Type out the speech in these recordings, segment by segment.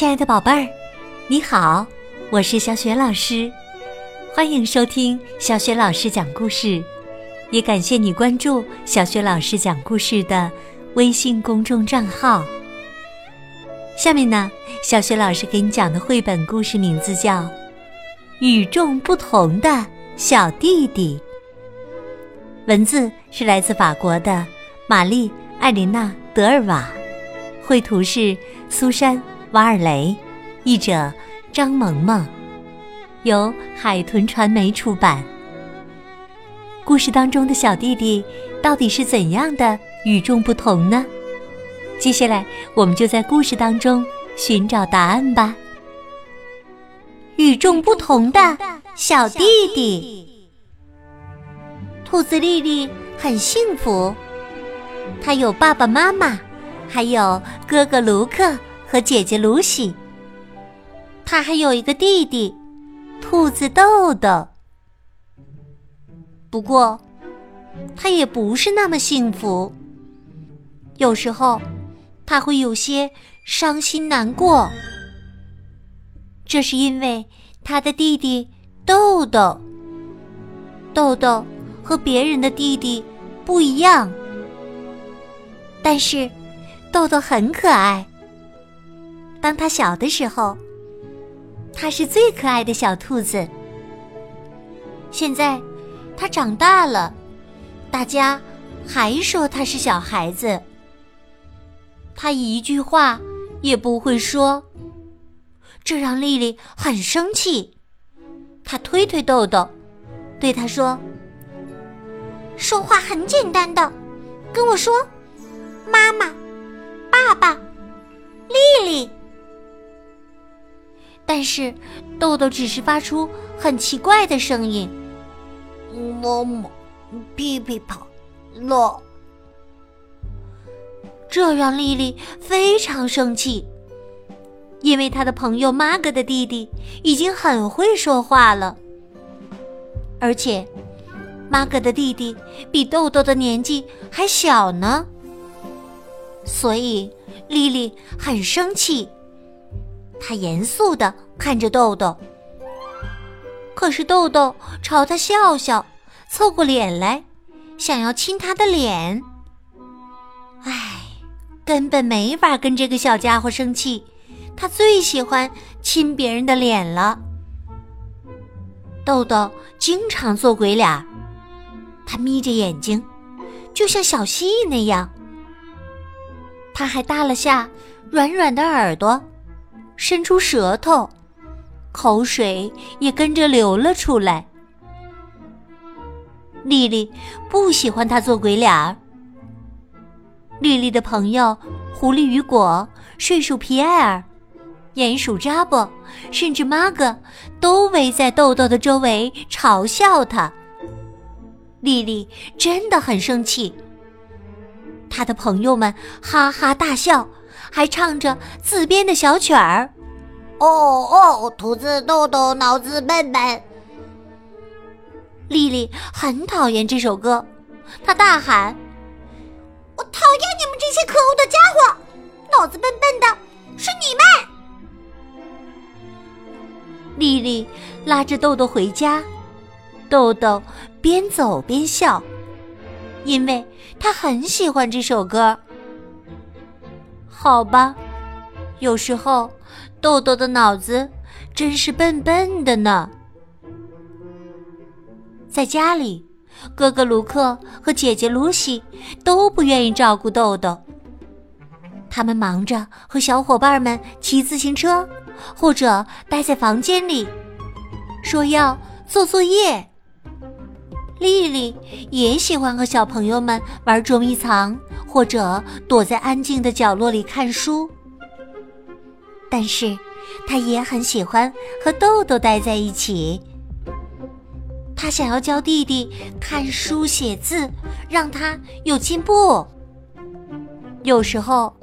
亲爱的宝贝儿，你好，我是小雪老师，欢迎收听小雪老师讲故事，也感谢你关注小雪老师讲故事的微信公众账号。下面呢，小雪老师给你讲的绘本故事名字叫《与众不同的小弟弟》，文字是来自法国的玛丽·艾琳娜·德尔瓦，绘图是苏珊。瓦尔雷，译者张萌萌，由海豚传媒出版。故事当中的小弟弟到底是怎样的与众不同呢？接下来，我们就在故事当中寻找答案吧。与众不同的小弟弟，兔子丽丽很幸福，她有爸爸妈妈，还有哥哥卢克。和姐姐露西，他还有一个弟弟，兔子豆豆。不过，他也不是那么幸福。有时候，他会有些伤心难过。这是因为他的弟弟豆豆，豆豆和别人的弟弟不一样，但是豆豆很可爱。当他小的时候，他是最可爱的小兔子。现在，他长大了，大家还说他是小孩子。他一句话也不会说，这让丽丽很生气。他推推豆豆，对他说：“说话很简单的，跟我说，妈妈，爸爸，丽丽。”但是，豆豆只是发出很奇怪的声音，么么，屁屁跑了。这让丽丽非常生气，因为她的朋友玛格的弟弟已经很会说话了，而且玛格的弟弟比豆豆的年纪还小呢，所以丽丽很生气。他严肃的看着豆豆，可是豆豆朝他笑笑，凑过脸来，想要亲他的脸。唉，根本没法跟这个小家伙生气，他最喜欢亲别人的脸了。豆豆经常做鬼脸，他眯着眼睛，就像小蜥蜴那样。他还耷了下软软的耳朵。伸出舌头，口水也跟着流了出来。丽丽不喜欢他做鬼脸儿。丽丽的朋友狐狸雨果、睡鼠皮埃尔、鼹鼠扎波，甚至玛格，都围在豆豆的周围嘲笑他。丽丽真的很生气。她的朋友们哈哈大笑。还唱着自编的小曲儿，哦哦，兔子豆豆脑子笨笨。丽丽很讨厌这首歌，她大喊：“我讨厌你们这些可恶的家伙！脑子笨笨的是你们！”丽丽拉着豆豆回家，豆豆边走边笑，因为他很喜欢这首歌。好吧，有时候豆豆的脑子真是笨笨的呢。在家里，哥哥卢克和姐姐露西都不愿意照顾豆豆，他们忙着和小伙伴们骑自行车，或者待在房间里，说要做作业。丽丽也喜欢和小朋友们玩捉迷藏。或者躲在安静的角落里看书，但是她也很喜欢和豆豆待在一起。她想要教弟弟看书写字，让他有进步。有时候，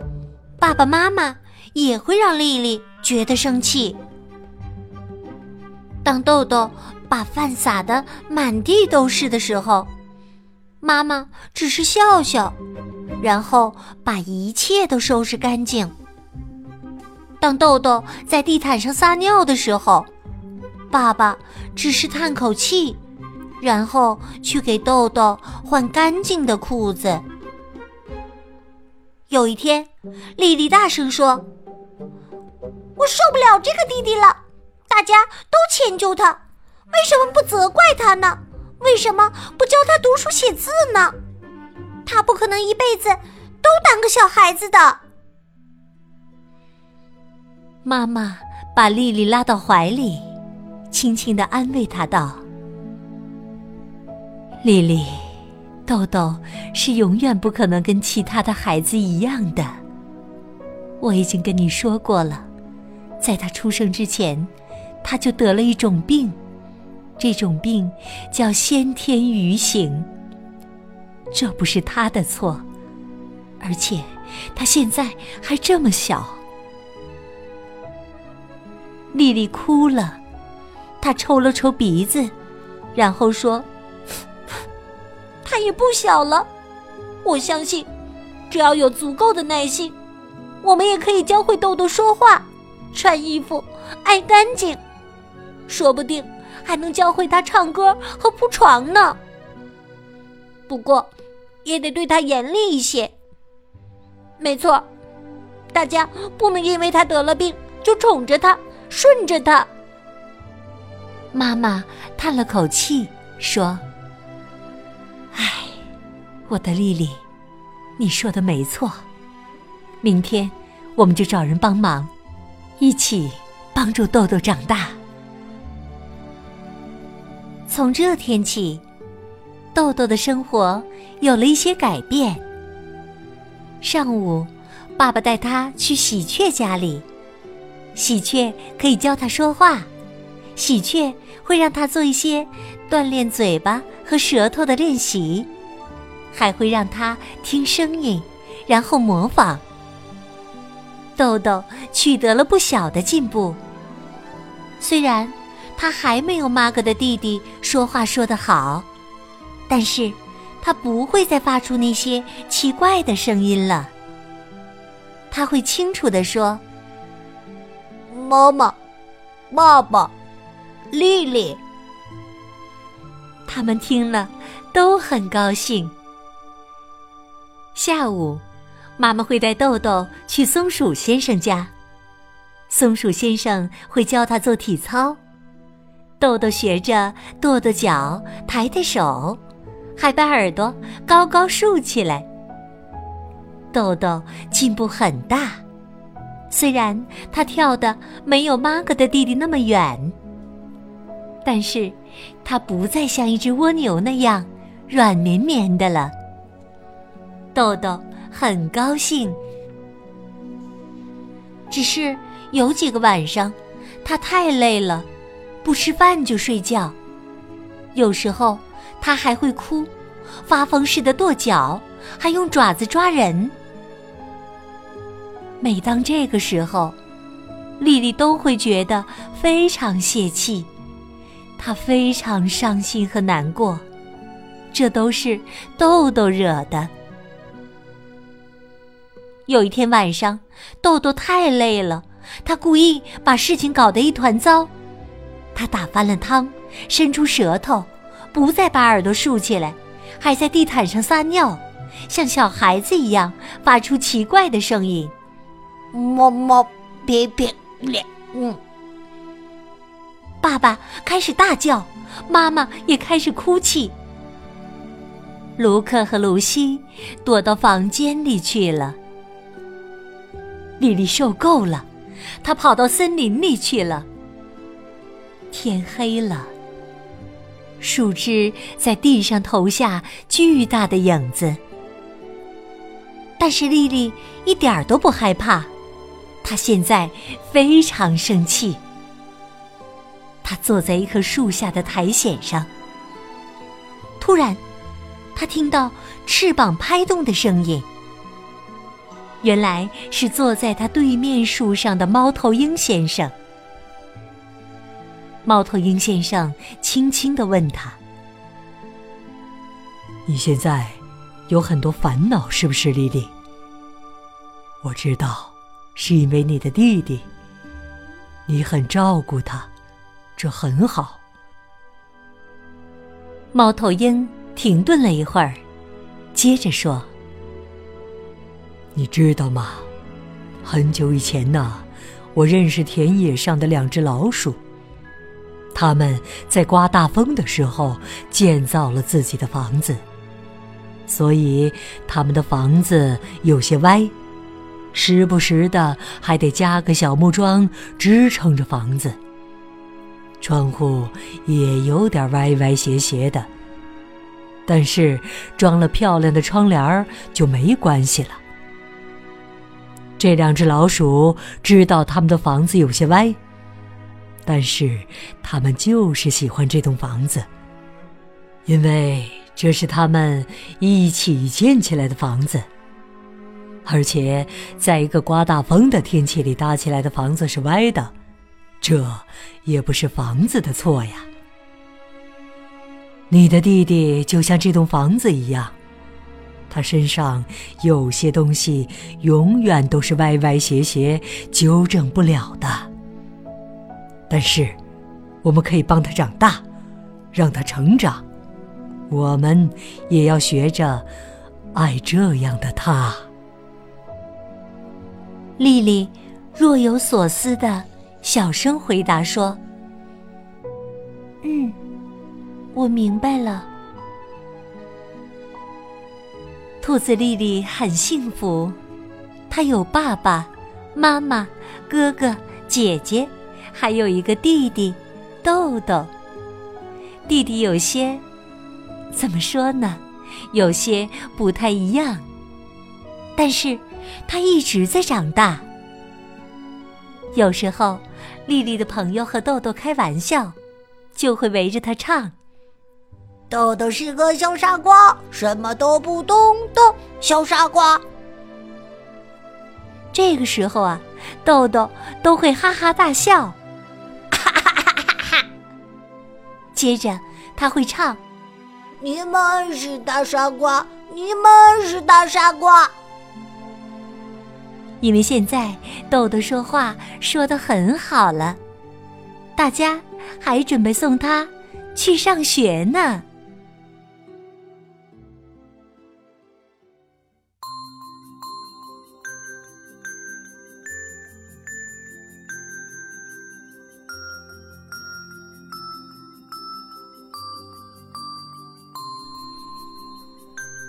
爸爸妈妈也会让丽丽觉得生气。当豆豆把饭撒的满地都是的时候，妈妈只是笑笑。然后把一切都收拾干净。当豆豆在地毯上撒尿的时候，爸爸只是叹口气，然后去给豆豆换干净的裤子。有一天，丽丽大声说：“我受不了这个弟弟了，大家都迁就他，为什么不责怪他呢？为什么不教他读书写字呢？他不可能一辈子都当个小孩子的。”妈妈把丽丽拉到怀里，轻轻的安慰她道：“丽丽，豆豆是永远不可能跟其他的孩子一样的。我已经跟你说过了，在他出生之前，他就得了一种病，这种病叫先天愚型。这不是他的错，而且他现在还这么小。”丽丽哭了，她抽了抽鼻子，然后说：“他也不小了，我相信，只要有足够的耐心，我们也可以教会豆豆说话、穿衣服、爱干净，说不定还能教会他唱歌和铺床呢。不过，也得对他严厉一些。没错，大家不能因为他得了病就宠着他。”顺着他。妈妈叹了口气说：“唉，我的丽丽，你说的没错。明天我们就找人帮忙，一起帮助豆豆长大。”从这天起，豆豆的生活有了一些改变。上午，爸爸带他去喜鹊家里。喜鹊可以教他说话，喜鹊会让他做一些锻炼嘴巴和舌头的练习，还会让他听声音，然后模仿。豆豆取得了不小的进步。虽然他还没有妈哥的弟弟说话说得好，但是他不会再发出那些奇怪的声音了。他会清楚地说。妈妈，爸爸，丽丽，他们听了都很高兴。下午，妈妈会带豆豆去松鼠先生家，松鼠先生会教他做体操。豆豆学着跺跺脚、抬抬手，还把耳朵高高竖起来。豆豆进步很大。虽然他跳的没有妈哥的弟弟那么远，但是他不再像一只蜗牛那样软绵绵的了。豆豆很高兴，只是有几个晚上，他太累了，不吃饭就睡觉。有时候他还会哭，发疯似的跺脚，还用爪子抓人。每当这个时候，丽丽都会觉得非常泄气，她非常伤心和难过，这都是豆豆惹的。有一天晚上，豆豆太累了，他故意把事情搞得一团糟，他打翻了汤，伸出舌头，不再把耳朵竖起来，还在地毯上撒尿，像小孩子一样发出奇怪的声音。么么别别咧，嗯。爸爸开始大叫，妈妈也开始哭泣。卢克和卢西躲到房间里去了。丽丽受够了，她跑到森林里去了。天黑了，树枝在地上投下巨大的影子，但是丽丽一点儿都不害怕。她现在非常生气。他坐在一棵树下的苔藓上。突然，他听到翅膀拍动的声音。原来是坐在他对面树上的猫头鹰先生。猫头鹰先生轻轻的问他：“你现在有很多烦恼，是不是，莉莉？”我知道。是因为你的弟弟你很照顾他，这很好。猫头鹰停顿了一会儿，接着说：“你知道吗？很久以前呢，我认识田野上的两只老鼠。他们在刮大风的时候建造了自己的房子，所以他们的房子有些歪，时不时的还得加个小木桩支撑着房子。”窗户也有点歪歪斜斜的，但是装了漂亮的窗帘就没关系了。这两只老鼠知道他们的房子有些歪，但是他们就是喜欢这栋房子，因为这是他们一起建起来的房子，而且在一个刮大风的天气里搭起来的房子是歪的。这也不是房子的错呀。你的弟弟就像这栋房子一样，他身上有些东西永远都是歪歪斜斜，纠正不了的。但是，我们可以帮他长大，让他成长。我们也要学着爱这样的他。丽丽若有所思的。小声回答说：“嗯，我明白了。”兔子丽丽很幸福，她有爸爸妈妈、哥哥姐姐，还有一个弟弟豆豆。弟弟有些怎么说呢？有些不太一样，但是他一直在长大。有时候。丽丽的朋友和豆豆开玩笑，就会围着他唱：“豆豆是个小傻瓜，什么都不懂的小傻瓜。”这个时候啊，豆豆都会哈哈大笑，接着他会唱：“你们是大傻瓜，你们是大傻瓜。”因为现在豆豆说话说的很好了，大家还准备送他去上学呢。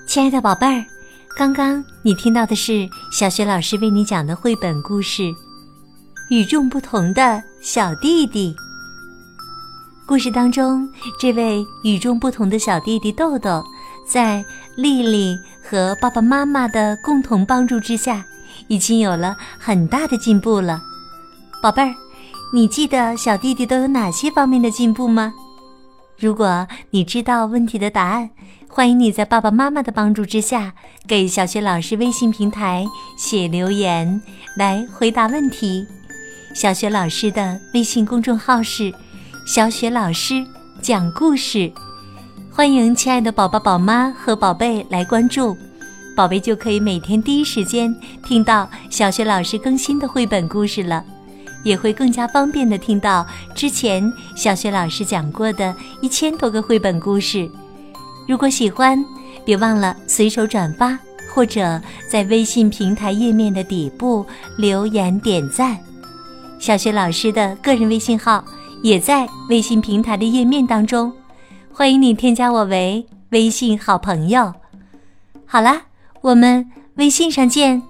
亲爱的宝贝儿。刚刚你听到的是小学老师为你讲的绘本故事《与众不同的小弟弟》。故事当中，这位与众不同的小弟弟豆豆，在丽丽和爸爸妈妈的共同帮助之下，已经有了很大的进步了。宝贝儿，你记得小弟弟都有哪些方面的进步吗？如果你知道问题的答案，欢迎你在爸爸妈妈的帮助之下，给小学老师微信平台写留言来回答问题。小学老师的微信公众号是“小雪老师讲故事”，欢迎亲爱的宝宝、宝妈和宝贝来关注，宝贝就可以每天第一时间听到小学老师更新的绘本故事了，也会更加方便的听到之前小学老师讲过的一千多个绘本故事。如果喜欢，别忘了随手转发，或者在微信平台页面的底部留言点赞。小雪老师的个人微信号也在微信平台的页面当中，欢迎你添加我为微信好朋友。好啦，我们微信上见。